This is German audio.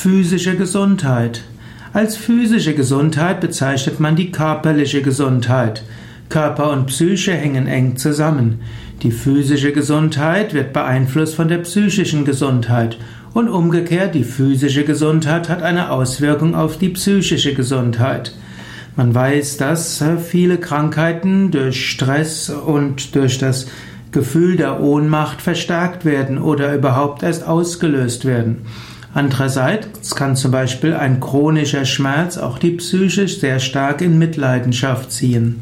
Physische Gesundheit. Als physische Gesundheit bezeichnet man die körperliche Gesundheit. Körper und Psyche hängen eng zusammen. Die physische Gesundheit wird beeinflusst von der psychischen Gesundheit und umgekehrt die physische Gesundheit hat eine Auswirkung auf die psychische Gesundheit. Man weiß, dass viele Krankheiten durch Stress und durch das Gefühl der Ohnmacht verstärkt werden oder überhaupt erst ausgelöst werden. Andererseits kann zum Beispiel ein chronischer Schmerz auch die Psyche sehr stark in Mitleidenschaft ziehen.